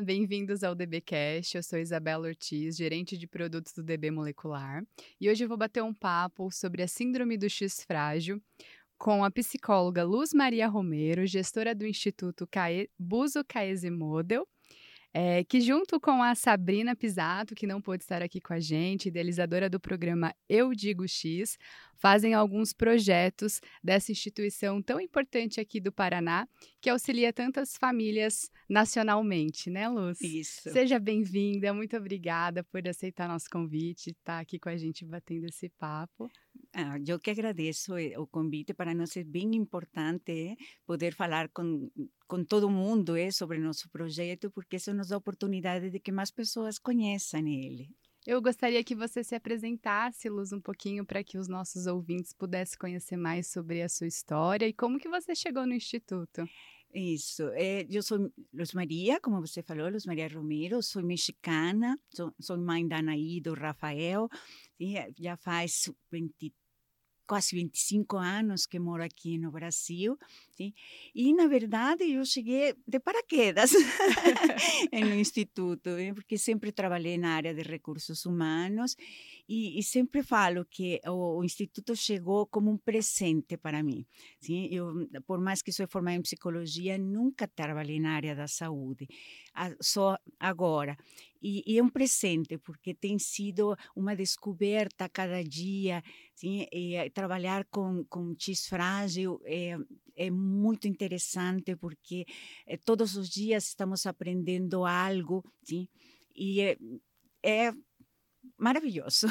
Bem-vindos ao DBcast. Eu sou Isabela Ortiz, gerente de produtos do DB Molecular, e hoje eu vou bater um papo sobre a síndrome do X frágil com a psicóloga Luz Maria Romero, gestora do Instituto Cae... Buso Caese Model, é, que junto com a Sabrina Pisato, que não pôde estar aqui com a gente, idealizadora do programa Eu Digo X, fazem alguns projetos dessa instituição tão importante aqui do Paraná, que auxilia tantas famílias nacionalmente, né, Luz? Isso. Seja bem-vinda, muito obrigada por aceitar nosso convite, estar tá aqui com a gente batendo esse papo. Ah, eu que agradeço eh, o convite, para nós é bem importante eh, poder falar com, com todo mundo eh, sobre nosso projeto, porque isso nos dá a oportunidade de que mais pessoas conheçam ele. Eu gostaria que você se apresentasse, Luz, um pouquinho para que os nossos ouvintes pudessem conhecer mais sobre a sua história e como que você chegou no Instituto. Isso. É, eu sou Luz Maria, como você falou, Luz Maria Romero, sou mexicana, sou, sou mãe da Anaí do Rafael, já faz 23 quase 25 anos que moro aqui no Brasil. Sim? E, na verdade, eu cheguei de paraquedas no Instituto, porque sempre trabalhei na área de recursos humanos e, e sempre falo que o, o, Instituto chegou como um presente para mim. Sim? Eu, por mais que sou formada em psicologia, nunca trabalhei na área da saúde, só agora. E, e, é um presente, porque tem sido uma descoberta a cada dia. Sim? E, eh, trabalhar com, com X frágil é, é muito interessante, porque é, todos os dias estamos aprendendo algo. Sim? E é, é maravilhoso.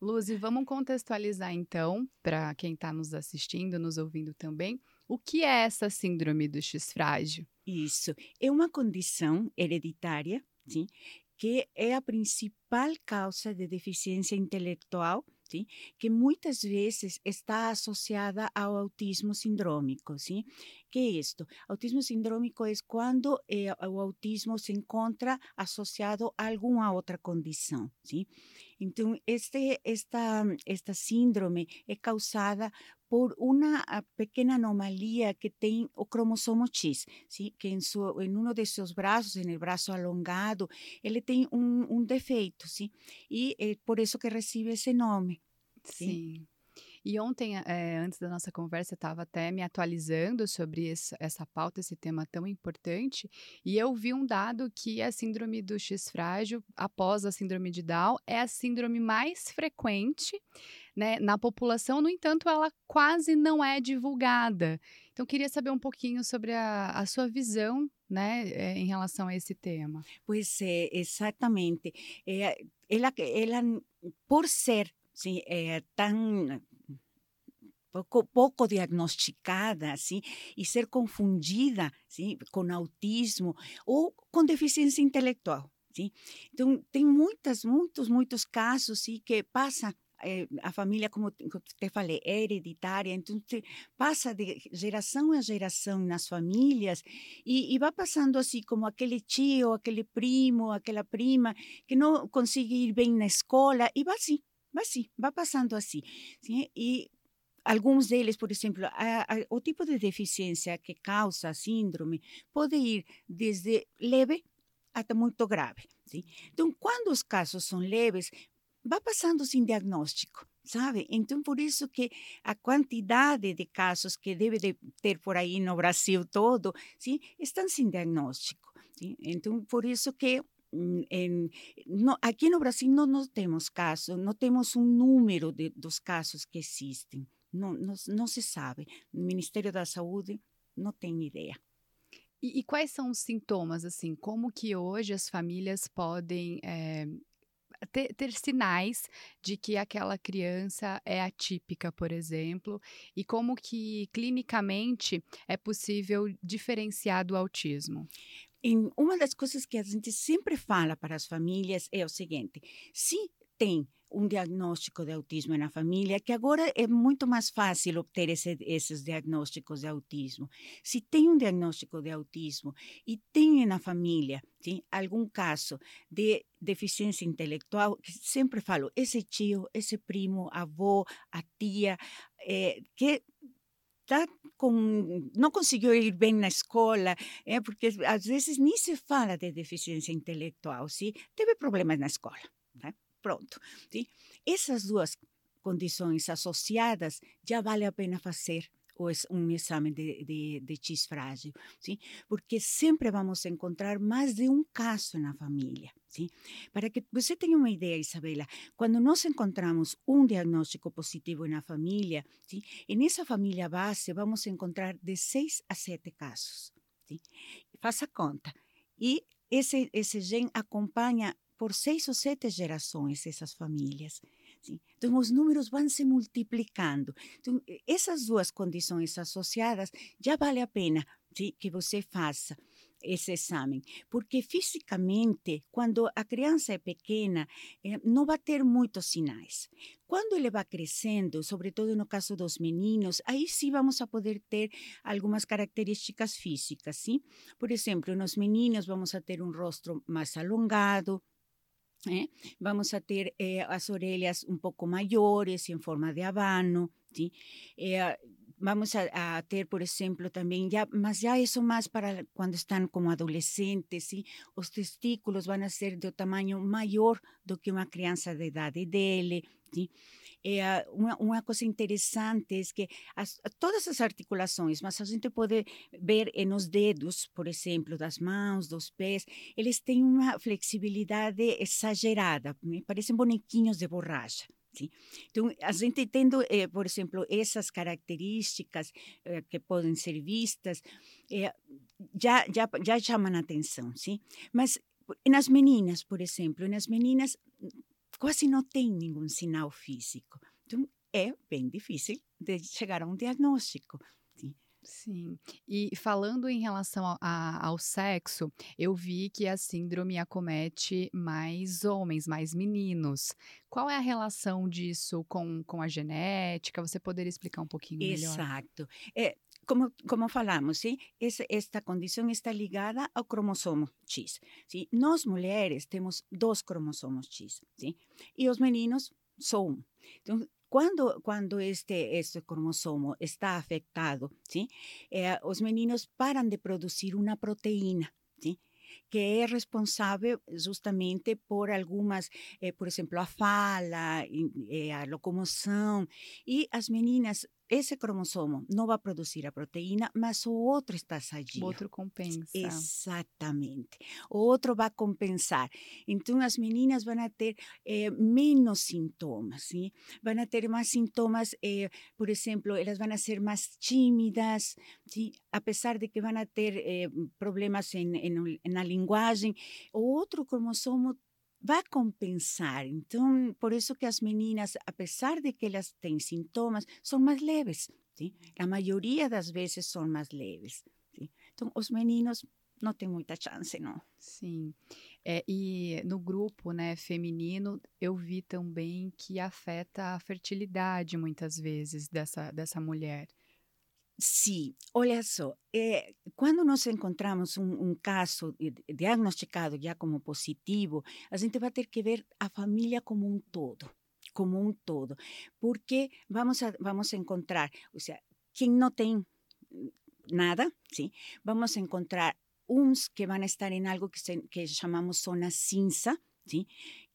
Luz, e vamos contextualizar então, para quem está nos assistindo, nos ouvindo também, o que é essa síndrome do X frágil? Isso. É uma condição hereditária sim, que é a principal causa de deficiência intelectual, sim, que muitas vezes está associada ao autismo sindrômico. Sim? que é isto? Autismo sindrômico é quando eh, o autismo se encontra associado a alguma outra condição. Sim? Então, este, esta, esta síndrome é causada por uma pequena anomalia que tem o cromossomo X, sim? que em, su, em um de seus braços, no braço alongado, ele tem um, um defeito, sim? e é por isso que recebe esse nome. Sim. sim. E ontem, é, antes da nossa conversa, eu estava até me atualizando sobre esse, essa pauta, esse tema tão importante, e eu vi um dado que a síndrome do X frágil, após a síndrome de Down, é a síndrome mais frequente né, na população, no entanto, ela quase não é divulgada. Então, queria saber um pouquinho sobre a, a sua visão né, eh, em relação a esse tema. Pois é, exatamente. É, ela, ela, por ser sim, é, tão pouco, pouco diagnosticada, assim, e ser confundida, assim, com autismo ou com deficiência intelectual, sim. Então tem muitas, muitos, muitos casos, sim, que passa a família, como te falei, é hereditária, então passa de geração a geração nas famílias e, e vai passando assim como aquele tio, aquele primo, aquela prima que não consegue ir bem na escola e vai assim, vai assim, vai passando assim. Sim? E Alguns deles, por exemplo, a, a, o tipo de deficiência que causa síndrome pode ir desde leve até muito grave. Sim? Então, quando os casos são leves, vai passando sem diagnóstico, sabe? Então, por isso que a quantidade de casos que deve de ter por aí no Brasil todo, sim, estão sem diagnóstico. Sim? Então, por isso que em, no, aqui no Brasil não, não temos casos, não temos um número de, dos casos que existem. Não, não, se sabe. O Ministério da Saúde não tem ideia. E, quais são os sintomas, assim? Como que hoje as famílias podem ter, ter, sinais de que aquela criança é atípica, por exemplo? E como que clinicamente é possível diferenciar do autismo? Uma das coisas que a gente sempre fala para as famílias é o seguinte: se tem um diagnóstico de autismo na família, que agora é muito mais fácil obter esse, esses diagnósticos de autismo. Se tem um diagnóstico de autismo e tem na família sim, algum caso de deficiência intelectual, sempre falo, esse tio, esse primo, avô, a tia, é, que tá com, não conseguiu ir bem na escola, é porque às vezes nem se fala de deficiência intelectual, sim? teve problemas na escola. Né? Pronto. Sim? Essas duas condições associadas, já vale a pena fazer um exame de, de, de X frágil, sim? porque sempre vamos encontrar mais de um caso na família. Sim? Para que você tenha uma ideia, Isabela, quando nós encontramos um diagnóstico positivo na família, sim? nessa família base vamos encontrar de seis a sete casos. Sim? Faça conta. E esse, esse gene acompanha por seis ou sete gerações essas famílias. Então, os números vão se multiplicando. Então, essas duas condições associadas, já vale a pena sim, que você faça esse exame, porque fisicamente, quando a criança é pequena, eh, não vai ter muitos sinais. Quando ele vai crescendo, sobretudo no caso dos meninos, aí sim vamos a poder ter algumas características físicas, sim? Por exemplo, nos meninos vamos a ter um rosto mais alongado, ¿eh? Vamos a ter eh, as orelhas um pouco maiores, em forma de abano, ¿sí? Eh, vamos a, a, ter, por exemplo, também, já, mas já isso mais para quando estão como adolescentes, ¿sí? os testículos vão ser de tamanho maior do que uma criança de idade dele, ¿sí? É, uma, coisa interessante é que as, todas as articulações, mas a gente pode ver nos dedos, por exemplo, das mãos, dos pés, eles têm uma flexibilidade exagerada, parecem bonequinhos de borracha. Sim. Então, a gente tendo, eh, por exemplo, essas características eh, que podem ser vistas, eh, já, já, já chamam a atenção, sim? Mas nas meninas, por exemplo, nas meninas quase não tem nenhum sinal físico. Então, é bem difícil de chegar a um diagnóstico. Sim. Sim. E falando em relação a, a, ao sexo, eu vi que a síndrome acomete mais homens, mais meninos. Qual é a relação disso com, com a genética? Você poderia explicar um pouquinho melhor? Exato. É, como, como falamos, ¿sí? Es, esta condição está ligada ao cromossomo X. ¿sí? Nós mulheres temos dois cromossomos X, ¿sí? e os meninos só um. Então, quando, quando este, este cromossomo está afetado, ¿sí? Eh, os meninos param de produzir uma proteína, ¿sí? que é responsável justamente por algumas, eh, por exemplo, a fala, eh, a locomoção, e as meninas esse cromossomo não vai produzir a proteína, mas o outro está sadio. O outro compensa. Exatamente. O outro vai compensar. Então, as meninas vão ter eh, menos sintomas, sim? vão ter mais sintomas, eh, por exemplo, elas vão ser mais tímidas, sim? apesar de que vão ter eh, problemas em, em, na linguagem, o outro cromossomo vai compensar. Então, por isso que as meninas, apesar de que elas têm sintomas, são mais leves. A maioria das vezes são mais leves. Então, os meninos não têm muita chance, não. Sim. É, e no grupo né, feminino, eu vi também que afeta a fertilidade muitas vezes dessa, dessa mulher. Sim, olha só, é, quando nós encontramos um, um, caso diagnosticado já como positivo, a gente vai ter que ver a família como um todo, como um todo, porque vamos a, vamos a encontrar, ou seja, quem não tem nada, sim, vamos a encontrar uns que vão estar em algo que, se, que chamamos zona cinza, sim,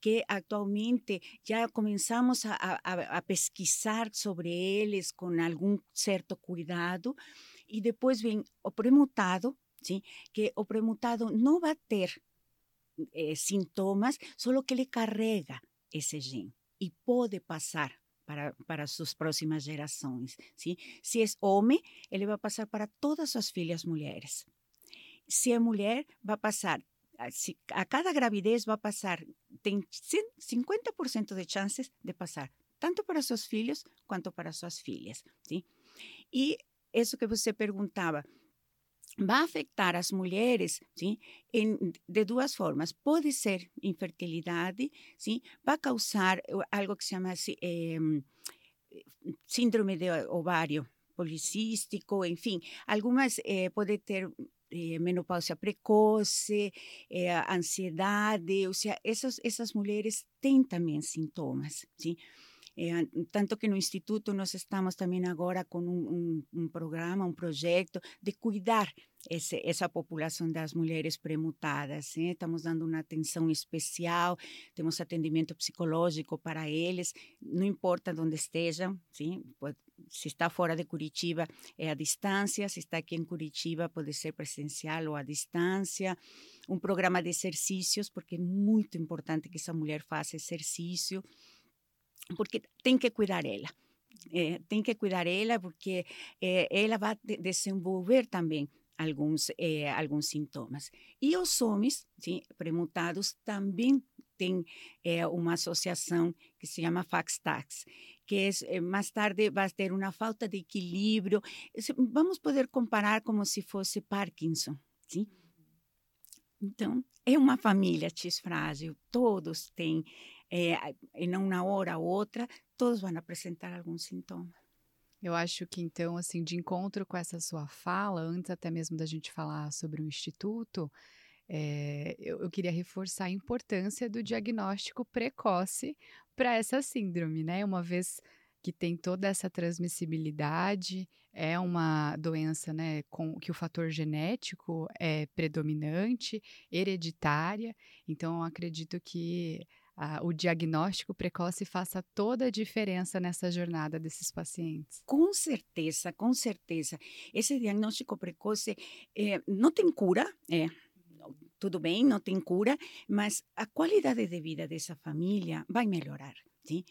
que atualmente já começamos a, a, a, pesquisar sobre eles com algum certo cuidado, e depois vem o premutado, sim, que o premutado não vai ter eh, sintomas, só que ele carrega esse gene e pode passar para, para suas próximas gerações. Sim? Se é homem, ele vai passar para todas suas filhas mulheres. Se é mulher, vai a cada gravidez va a pasar, tem 50% de chances de passar, tanto para seus filhos quanto para suas filhas. Sim? E isso que você perguntava, vai afetar as mulheres sim, em, de duas formas. Pode ser infertilidade, sim, vai causar algo que se chama eh, síndrome de ovário policístico, enfim, algumas eh, pode ter eh, menopausia precoce, eh, ansiedade, ou seja, essas, essas mulheres têm também sintomas, sim? É, tanto que no Instituto nós estamos também agora com um, um, um programa, um projeto de cuidar esse, essa população das mulheres premutadas. Né? Estamos dando uma atenção especial, temos atendimento psicológico para eles, não importa onde estejam, sim? Se está fora de Curitiba é à distância, se está aqui em Curitiba pode ser presencial ou à distância. Um programa de exercícios, porque é muito importante que essa mulher faça exercício, porque tem que cuidar ela. É, tem que cuidar ela porque ela vai desenvolver também alguns, alguns sintomas. E os homens sim, premutados também têm uma associação que se chama FAXTAX, que é, eh, mais tarde vai ter uma falta de equilíbrio. Vamos poder comparar como se fosse Parkinson, sim? Então, é uma família X frágil, todos têm, é, em uma hora ou outra, todos vão apresentar algum sintoma. Eu acho que então, assim, de encontro com essa sua fala, antes até mesmo da gente falar sobre o instituto, é, eu, eu, queria reforçar a importância do diagnóstico precoce para essa síndrome, né? Uma vez que tem toda essa transmissibilidade, é uma doença, né, com que o fator genético é predominante, hereditária. Então, acredito que o diagnóstico precoce faça toda a diferença nessa jornada desses pacientes. Com certeza, com certeza. Esse diagnóstico precoce é, não tem cura, é, tudo bem, não tem cura, mas a qualidade de vida dessa família vai melhorar. Sim?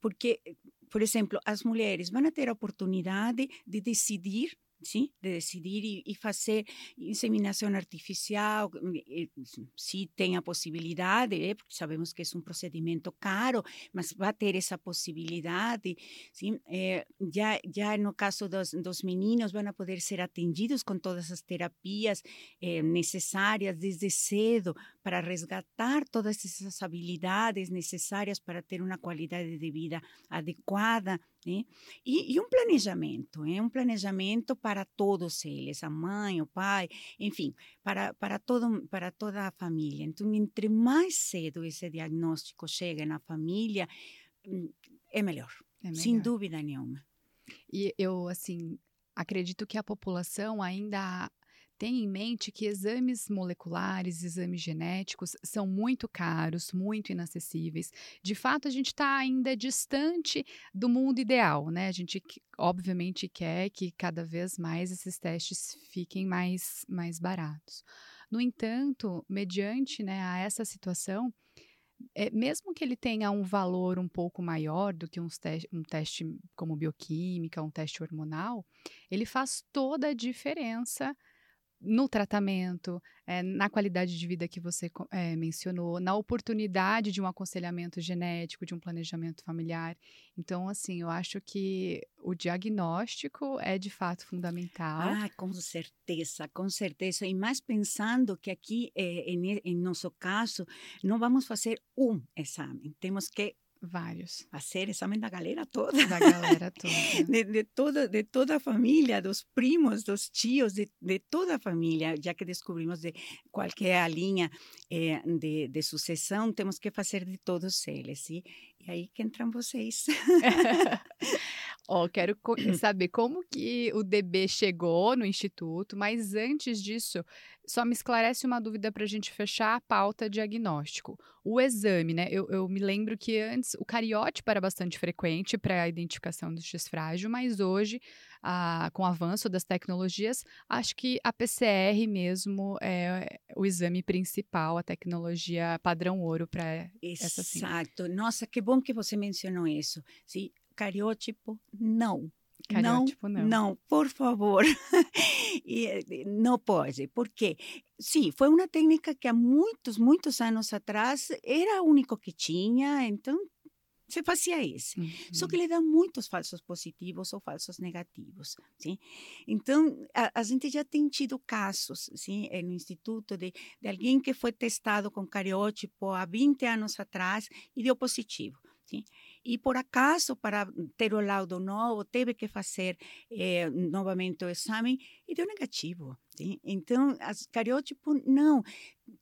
Porque, por exemplo, as mulheres vão ter a oportunidade de decidir sim, de decidir e, e, fazer inseminação artificial, se tem a possibilidade, é, porque sabemos que é um procedimento caro, mas vai ter essa possibilidade. Sim? É, já, já no caso dos, dos meninos, vão poder ser atendidos com todas as terapias é, necessárias desde cedo para resgatar todas essas habilidades necessárias para ter uma qualidade de vida adequada. Né? E, e, um planejamento, é um planejamento para todos eles, a mãe, o pai, enfim, para, para, todo, para toda a família. Então, entre mais cedo esse diagnóstico chega na família, hum, é melhor, é melhor. sem dúvida nenhuma. E eu, assim, acredito que a população ainda Tenha em mente que exames moleculares, exames genéticos são muito caros, muito inacessíveis. De fato, a gente está ainda distante do mundo ideal, né? A gente, obviamente, quer que cada vez mais esses testes fiquem mais, mais baratos. No entanto, mediante né, a essa situação, é, mesmo que ele tenha um valor um pouco maior do que te um teste como bioquímica, um teste hormonal, ele faz toda a diferença no tratamento, é, na qualidade de vida que você é, mencionou, na oportunidade de um aconselhamento genético, de um planejamento familiar. Então, assim, eu acho que o diagnóstico é de fato fundamental. Ah, com certeza, com certeza. E mais pensando que aqui, eh, em, em nosso caso, não vamos fazer um exame, temos que Vários. Fazer exame da galera toda. Da galera toda. De, de, toda, de toda a família, dos primos, dos tios, de, de toda a família. Já que descobrimos de qual é a linha eh, de, de sucessão, temos que fazer de todos eles. E, e aí que entram vocês. Ó, quero co saber como que o DB chegou no Instituto, mas antes disso, só me esclarece uma dúvida para a gente fechar a pauta diagnóstico. O exame, né? Eu, eu, me lembro que antes o cariótipo era bastante frequente para a identificação do X frágil, mas hoje, a, com o avanço das tecnologias, acho que a PCR mesmo é o exame principal, a tecnologia padrão ouro para essa Exato. Nossa, que bom que você mencionou isso. Sim, cariótipo, não. Cariótipo, não, não, não, por favor. e, não pode. Por quê? Sim, foi uma técnica que há muitos, muitos anos atrás era o único que tinha, então se fazia esse. Uhum. Só que ele dá muitos falsos positivos ou falsos negativos. Sim? Então, a, a gente já tem tido casos sim, no Instituto de, de alguém que foi testado com cariótipo há 20 anos atrás e deu positivo. Sim? E por acaso, para ter o laudo novo, teve que fazer eh, novamente o exame e deu negativo. Sim? Então, as cariótipo, não.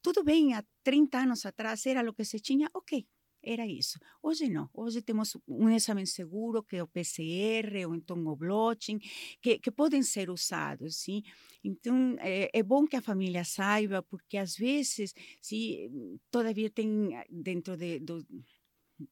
Tudo bem, há 30 anos atrás era o que se tinha, ok. era isso. Hoje não. Hoje temos um exame seguro, que é o PCR, ou então o blotting, que, que podem ser usados, sim? Então, é, é, bom que a família saiba, porque às vezes, se todavia tem dentro de, do,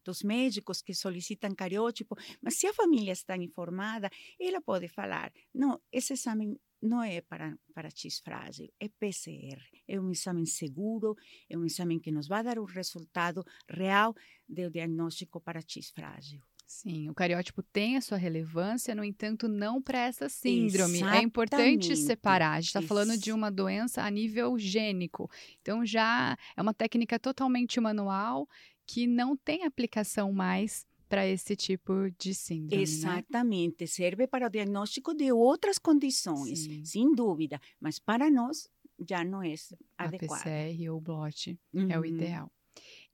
dos médicos que solicitam cariótipo, mas se a família está informada, ela pode falar, não, esse exame não é para, para X frágil, é PCR. É um exame seguro, é um exame que nos vai dar o resultado real do diagnóstico para X frágil. Sim, o cariótipo tem a sua relevância, no entanto, não para essa síndrome. Exatamente. É importante separar. A gente está falando de uma doença a nível gênico. Então, já é uma técnica totalmente manual que não tem aplicação mais para esse tipo de síndrome. Né? Exatamente, né? serve para o diagnóstico de outras condições, Sim. sem dúvida, mas para nós já não é adequado. A PCR ou BLOT uhum. é o uhum. ideal.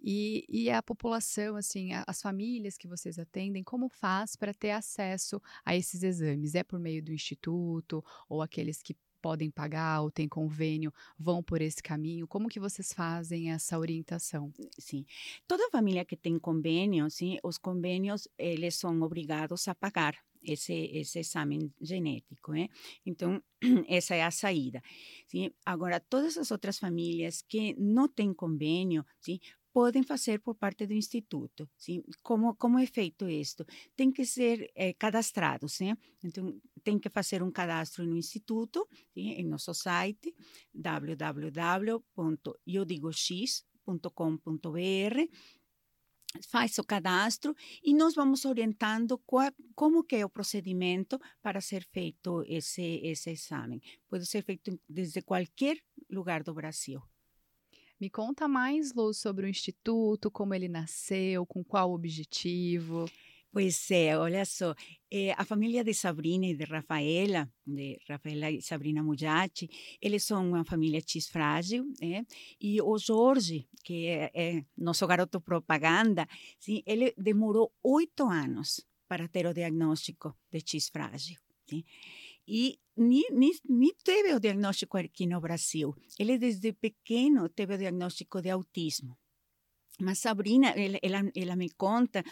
E, e, a população, assim, as famílias que vocês atendem, como faz para ter acesso a esses exames? É por meio do instituto ou aqueles que podem pagar ou têm convênio vão por esse caminho? Como que vocês fazem essa orientação? Sim, toda família que tem convênio, sim, os convênios eles são obrigados a pagar esse, esse exame genético. Né? Então, essa é a saída. Sim? Agora, todas as outras famílias que não têm convênio, sim, podem fazer por parte do instituto. Sim? Como, como é feito isto? Tem que ser é, cadastrados. Sim? Então, tem que fazer um cadastro no instituto, sim? em nosso site www.iodigox.com.br faz o cadastro e nós vamos orientando qual, como que é o procedimento para ser feito esse, esse exame. Pode ser feito desde qualquer lugar do Brasil. Me conta mais, Lu, sobre o Instituto, como ele nasceu, com qual objetivo. Pois é, olha só, é, a família de Sabrina e de Rafaela, de Rafaela e Sabrina Mujati, eles são uma família X frágil, né? e o Jorge, que é, é nosso garoto propaganda, sim, ele demorou oito anos para ter o diagnóstico de X frágil. Sim? e ni, ni, ni teve o diagnóstico aqui no Brasil. Ele desde pequeno teve o diagnóstico de autismo. Mas Sabrina, ela, ela, ela me conta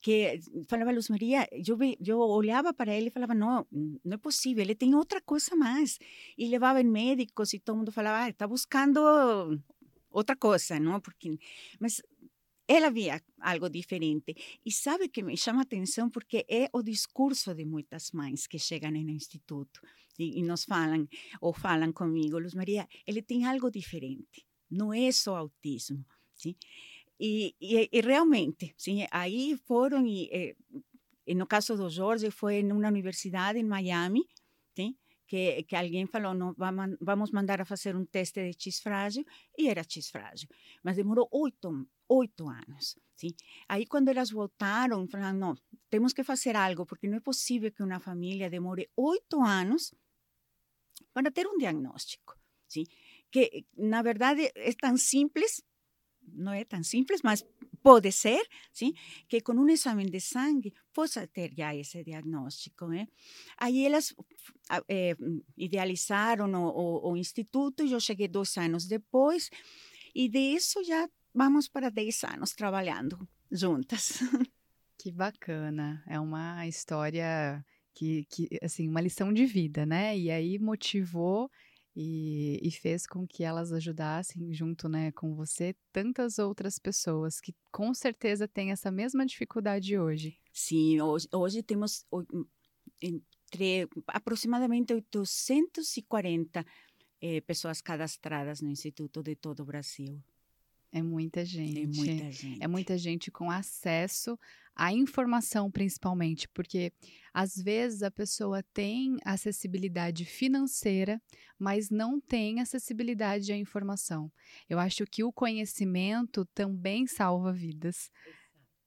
que falava Luz Maria, eu, eu olhava para ele e falava, não, não é possível, ele tem outra coisa mais. E levava em médicos e todo mundo falava, ah, está buscando outra coisa, não? Porque, mas ela via algo diferente. E sabe que me chama atenção porque é o discurso de muitas mães que chegam no instituto e nos falam, ou falam comigo, Luz Maria, ele tem algo diferente. Não é só autismo. Sim? E, e, e realmente, sim, aí foram, e, e, no caso do Jorge, foi em uma universidade em Miami? Que, que alguém falou, não, vamos mandar a fazer um teste de X frágil, e era X frágil. Mas demorou oito, oito anos. Sim? Aí, quando elas voltaram, falaram, não, temos que fazer algo, porque não é possível que uma família demore oito anos para ter um diagnóstico. Sim? Que, na verdade, é tão simples, não é tão simples, mas pode ser, sim, que com um exame de sangue possa ter já esse diagnóstico. Né? Aí elas é, idealizaram o, o, o, instituto, eu cheguei dois anos depois, e disso já vamos para dez anos trabalhando juntas. Que bacana, é uma história que, que assim, uma lição de vida, né? E aí motivou e, e, fez com que elas ajudassem junto né, com você tantas outras pessoas que com certeza têm essa mesma dificuldade hoje. Sim, hoje, hoje temos entre aproximadamente 840 eh, pessoas cadastradas no Instituto de todo o Brasil. É muita gente. É muita gente. É muita gente com acesso à informação, principalmente, porque às vezes a pessoa tem acessibilidade financeira, mas não tem acessibilidade à informação. Eu acho que o conhecimento também salva vidas.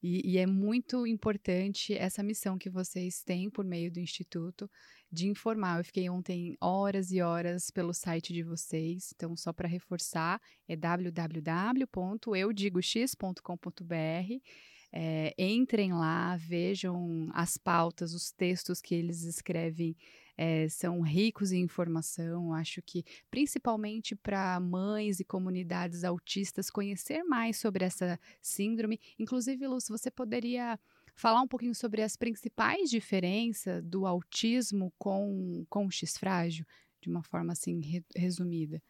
E, e, é muito importante essa missão que vocês têm por meio do Instituto de informar. Eu fiquei ontem horas e horas pelo site de vocês, então só para reforçar, é www.eudigox.com.br. É, entrem lá, vejam as pautas, os textos que eles escrevem é, são ricos em informação. Acho que, principalmente para mães e comunidades autistas, conhecer mais sobre essa síndrome. Inclusive, Luz, você poderia falar um pouquinho sobre as principais diferenças do autismo com, com o X frágil, de uma forma assim re, resumida?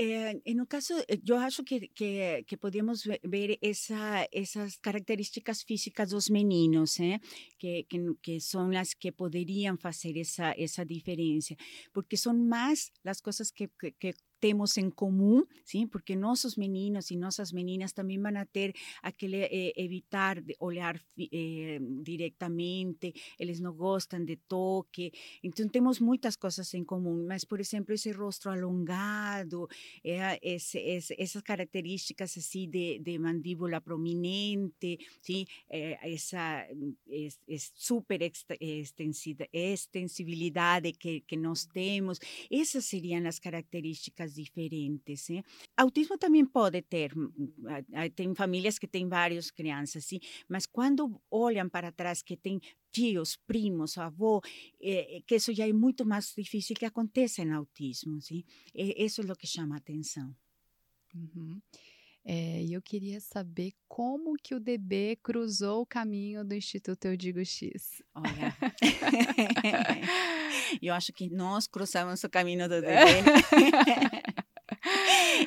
Eh, en un caso, yo acho que, que, que podemos ver esa, esas características físicas dos meninos, eh? que, que, que, son las que podrían hacer esa, esa diferencia, porque son más las cosas que, que temos em comum, sim, porque nossos meninos e nossas meninas também vão ter aquele eh, evitar de olhar eh, diretamente, eles não de toque, então temos muitas coisas em comum, mas por exemplo esse rosto alongado, eh, esse, esse, características assim de, de mandíbula prominente, sim, essa é, é super extensibilidade que, que nós temos, essas seriam as características diferentes. ¿eh? Autismo também pode ter, tem famílias que têm várias crianças, sim, mas quando olham para trás que tem tios, primos, avô, eh, que isso já é muito mais difícil que aconteça em autismo, sim? Isso é o que chama a atenção. Uhum. É, e eu queria saber como que o DB cruzou o caminho do Instituto Eu Digo X. Olha, eu acho que nós cruzamos o caminho do DB.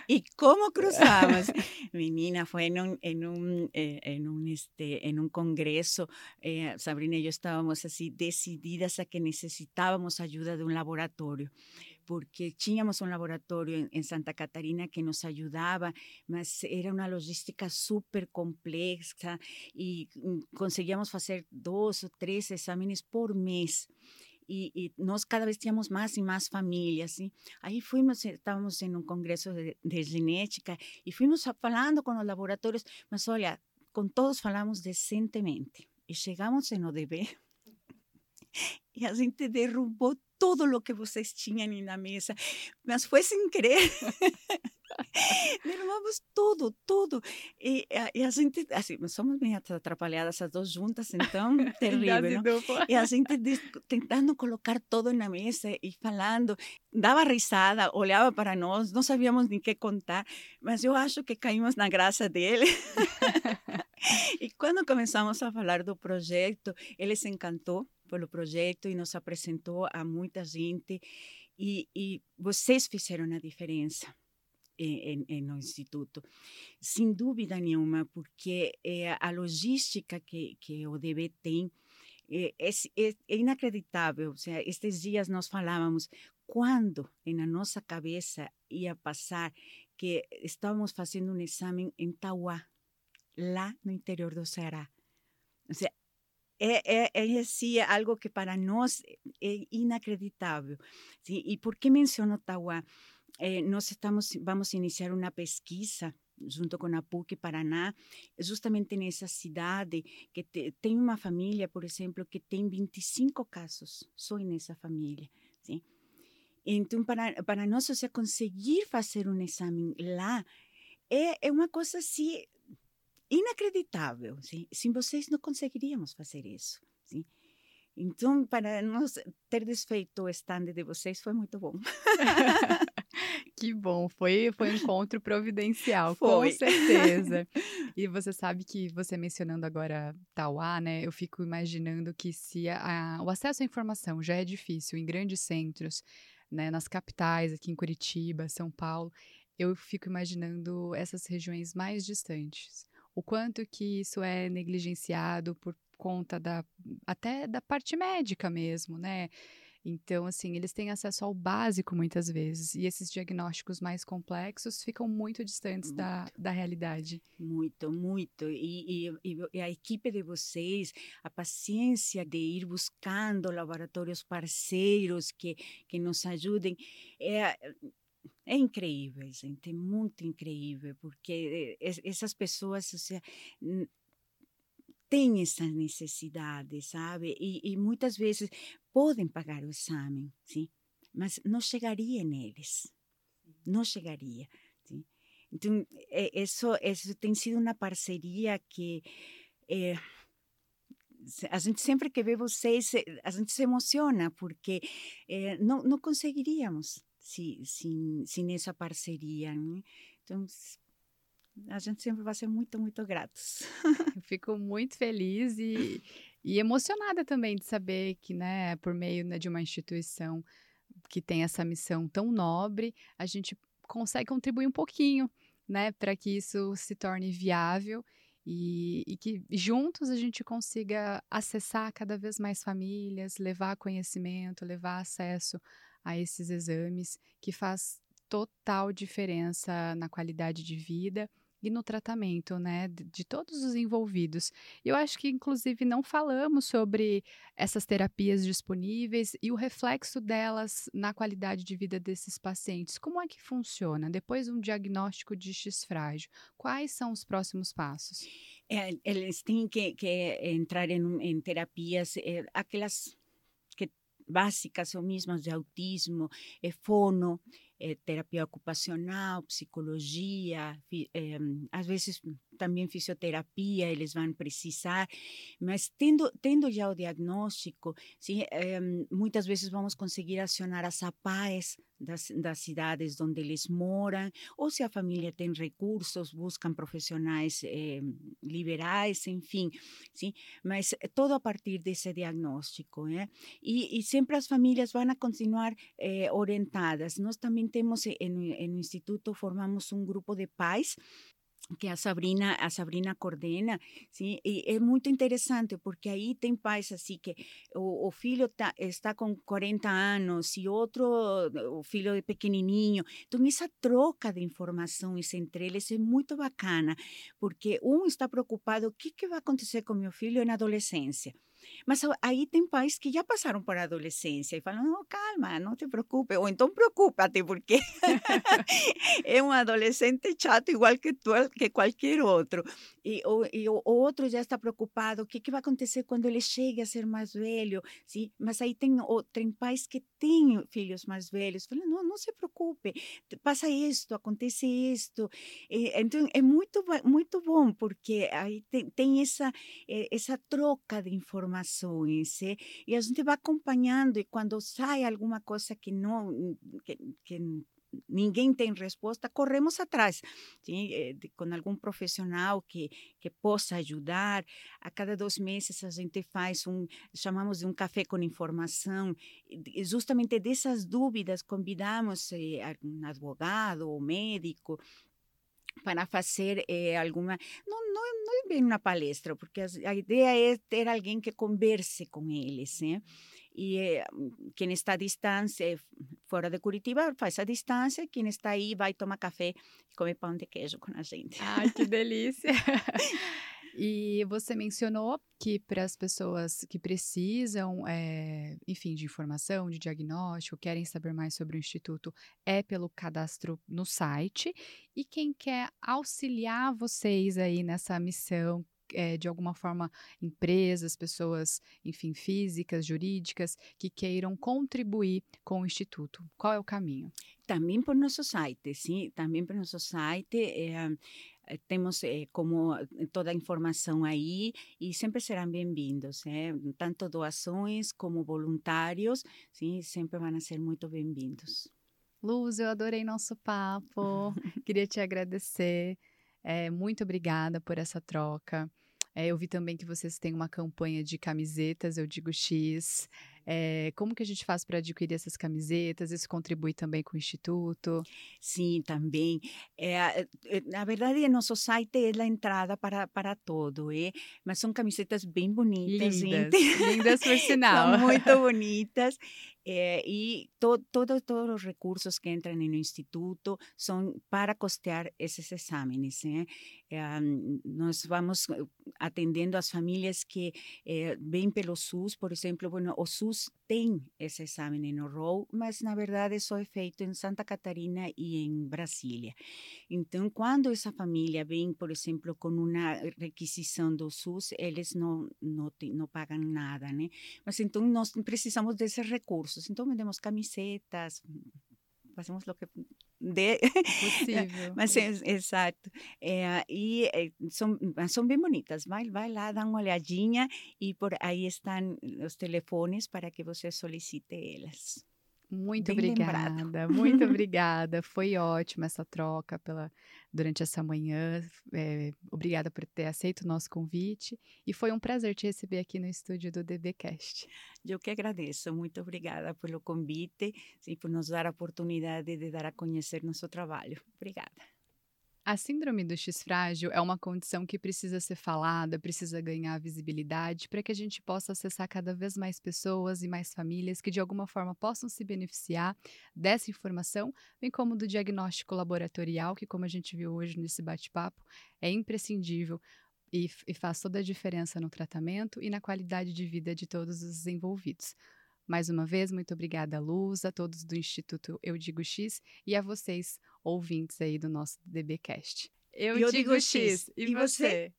¿Y cómo cruzamos? Menina, fue en un, en un, eh, en un, este, en un congreso. Eh, Sabrina y yo estábamos así decididas a que necesitábamos ayuda de un laboratorio porque teníamos un laboratorio en, en, Santa Catarina que nos ayudaba, mas era una logística súper compleja y mm, conseguíamos hacer dos o tres exámenes por mes. Y, y, nós cada vez tínhamos mais e mais famílias. Assim. Aí fomos, estávamos em um congresso de, de genética e fomos falando com os laboratórios, mas olha, com todos falamos decentemente. E chegamos em ODB e a gente derrubou todo o que vocês tinham na mesa, mas foi sem querer. Derrubamos tudo, tudo. E, e, a gente, assim, somos bem atrapalhadas as duas juntas, então, terrível. não? E a gente tentando colocar tudo na mesa e falando, dava risada, olhava para nós, não sabíamos nem que contar, mas eu acho que caímos na graça dele. e quando começamos a falar do projeto, ele se encantou pelo projeto e nos apresentou a muita gente. E, e vocês fizeram a diferença em, em, no instituto, sem dúvida nenhuma, porque é, a logística que, que o DB tem é, é, é, inacreditável. Ou seja, estes dias nós falávamos quando na nossa cabeça ia passar que estávamos fazendo um exame em Tauá, lá no interior do Ceará. Ou seja, é, é, é assim, algo que para nós é inacreditável. Sim? E por que menciono Tauá? Eh, nós estamos, vamos iniciar uma pesquisa junto com a PUC Paraná, justamente nessa cidade que te, tem uma família, por exemplo, que tem 25 casos só nessa família, sim? Então, para, para nós, seja, conseguir fazer um exame lá é, é uma coisa assim inacreditável, sim? Sem vocês não conseguiríamos fazer isso, sim? Então, para nós ter desfeito o stand de vocês foi muito bom. Que bom, foi, foi um encontro providencial, foi. com certeza. E você sabe que você mencionando agora Tauá, né? Eu fico imaginando que se a, a, o acesso à informação já é difícil em grandes centros, né, nas capitais, aqui em Curitiba, São Paulo, eu fico imaginando essas regiões mais distantes. O quanto que isso é negligenciado por conta da até da parte médica mesmo, né? Então, assim, eles têm acesso ao básico muitas vezes, e esses diagnósticos mais complexos ficam muito distantes muito. Da, da realidade. Muito, muito. E, e, e, a equipe de vocês, a paciência de ir buscando laboratórios parceiros que, que nos ajudem, é, é incrível, gente, é muito incrível, porque essas pessoas, seja, têm essa necessidade, sabe? E, e, muitas vezes podem pagar o exame, sim? mas não chegaria neles. Não chegaria. Sim? Então, isso, isso tem sido uma parceria que é, a gente sempre que vê vocês, a gente se emociona, porque é, não, não conseguiríamos se, sem, sem essa parceria. Né? Então, a gente sempre vai ser muito, muito gratos. Eu fico muito feliz e, e emocionada também de saber que, né, por meio né, de uma instituição que tem essa missão tão nobre, a gente consegue contribuir um pouquinho, né, para que isso se torne viável e, e, que juntos a gente consiga acessar cada vez mais famílias, levar conhecimento, levar acesso a esses exames, que faz total diferença na qualidade de vida e no tratamento, né, de, todos os envolvidos. Eu acho que, inclusive, não falamos sobre essas terapias disponíveis e o reflexo delas na qualidade de vida desses pacientes. Como é que funciona? Depois de um diagnóstico de X frágil, quais são os próximos passos? É, eles têm que, que entrar em, em terapias, é, aquelas que básicas são mesmas de autismo, é, fono, é, terapia ocupacional, psicologia, é, às vezes também fisioterapia eles vão precisar, mas tendo, tendo já o diagnóstico, sim, é, muitas vezes vamos conseguir acionar as APAES das, das cidades onde eles moram, ou se a família tem recursos, buscam profissionais eh, liberais, enfim, sim, mas todo a partir desse diagnóstico, né? E, e sempre as famílias vão continuar eh, orientadas. Nós também temos, no Instituto, formamos um grupo de pais que a Sabrina a Sabrina coordena, sim, e é muito interessante porque aí tem pais assim que o, o filho tá, está com 40 anos e outro o filho é pequenininho, então essa troca de informações entre eles é muito bacana porque um está preocupado o que que vai acontecer com meu filho na adolescência mas aí tem pais que já passaram por adolescência e falam: não, calma, não te preocupe. Ou então preocupa-te, porque é um adolescente chato igual que tu, que qualquer outro. E, o, e o outro já está preocupado: o que, que vai acontecer quando ele chegue a ser mais velho? Sim? Mas aí tem, tem pais que têm filhos mais velhos. Falam: não, não se preocupe, passa isto, acontece isto. E, então é muito, muito bom, porque aí tem, tem essa, essa troca de informações informações eh? e a gente vai acompanhando e quando sai alguma coisa que não que, que ninguém tem resposta, corremos atrás, sim? Eh, com algum profissional que, que possa ajudar. A cada dois meses a gente faz um, chamamos de um café com informação, e justamente dessas dúvidas convidamos eh, um advogado ou médico para fazer eh, alguma. Não, não, não é bem uma palestra, porque a ideia é ter alguém que converse com eles. Né? E eh, quem está à distância, fora de Curitiba, faz a distância, quem está aí vai tomar café e comer pão de queijo com a gente. Ai, que delícia! E você mencionou que para as pessoas que precisam, é, enfim, de informação, de diagnóstico, querem saber mais sobre o Instituto, é pelo cadastro no site. E quem quer auxiliar vocês aí nessa missão, é, de alguma forma, empresas, pessoas, enfim, físicas, jurídicas, que queiram contribuir com o Instituto. Qual é o caminho? Também por nosso site, sim, também por nosso site. É, temos eh, como eh, toda a informação aí e sempre serão bem-vindos, né? tanto doações como voluntários, sim, sempre vão ser muito bem-vindos. Luz, eu adorei nosso papo, queria te agradecer, é, muito obrigada por essa troca. É, eu vi também que vocês têm uma campanha de camisetas, eu digo X. É, como que a gente faz para adquirir essas camisetas? Isso contribui também com o Instituto? Sim, também. É, na verdade, nosso site é a entrada para, para todo, é? mas são camisetas bem bonitas. Lindas, gente. lindas por sinal. são muito bonitas. É, e to, todo, todos os recursos que entram no Instituto são para custear esses exames. Né? É, nós vamos atendendo as famílias que é, vêm pelo SUS, por exemplo, bueno, o SUS tem esse exame no ROW, mas na verdade só é feito em Santa Catarina e em Brasília. Então, quando essa família vem, por exemplo, com uma requisição do SUS, eles não, não, não pagam nada, né? Mas então nós precisamos recursos. Então, vendemos camisetas, fazemos o que de... Possível. Mas é, exato. É, e é, são, são bem bonitas. Vai, vai lá, dá uma olhadinha e por aí estão os telefones para que você solicite elas. Muito Bem obrigada, lembrado. muito obrigada. Foi ótima essa troca pela, durante essa manhã. É, obrigada por ter aceito o nosso convite. E foi um prazer te receber aqui no estúdio do DBcast. Eu que agradeço. Muito obrigada pelo convite e por nos dar a oportunidade de dar a conhecer nosso trabalho. Obrigada. A síndrome do X frágil é uma condição que precisa ser falada, precisa ganhar visibilidade para que a gente possa acessar cada vez mais pessoas e mais famílias que de alguma forma possam se beneficiar dessa informação, bem como do diagnóstico laboratorial, que como a gente viu hoje nesse bate-papo, é imprescindível e, e faz toda a diferença no tratamento e na qualidade de vida de todos os envolvidos. Mais uma vez, muito obrigada, Luz, a todos do Instituto Eu Digo X e a vocês, ouvintes aí do nosso DBcast. Eu, Eu digo, digo X. X. E, E você? você?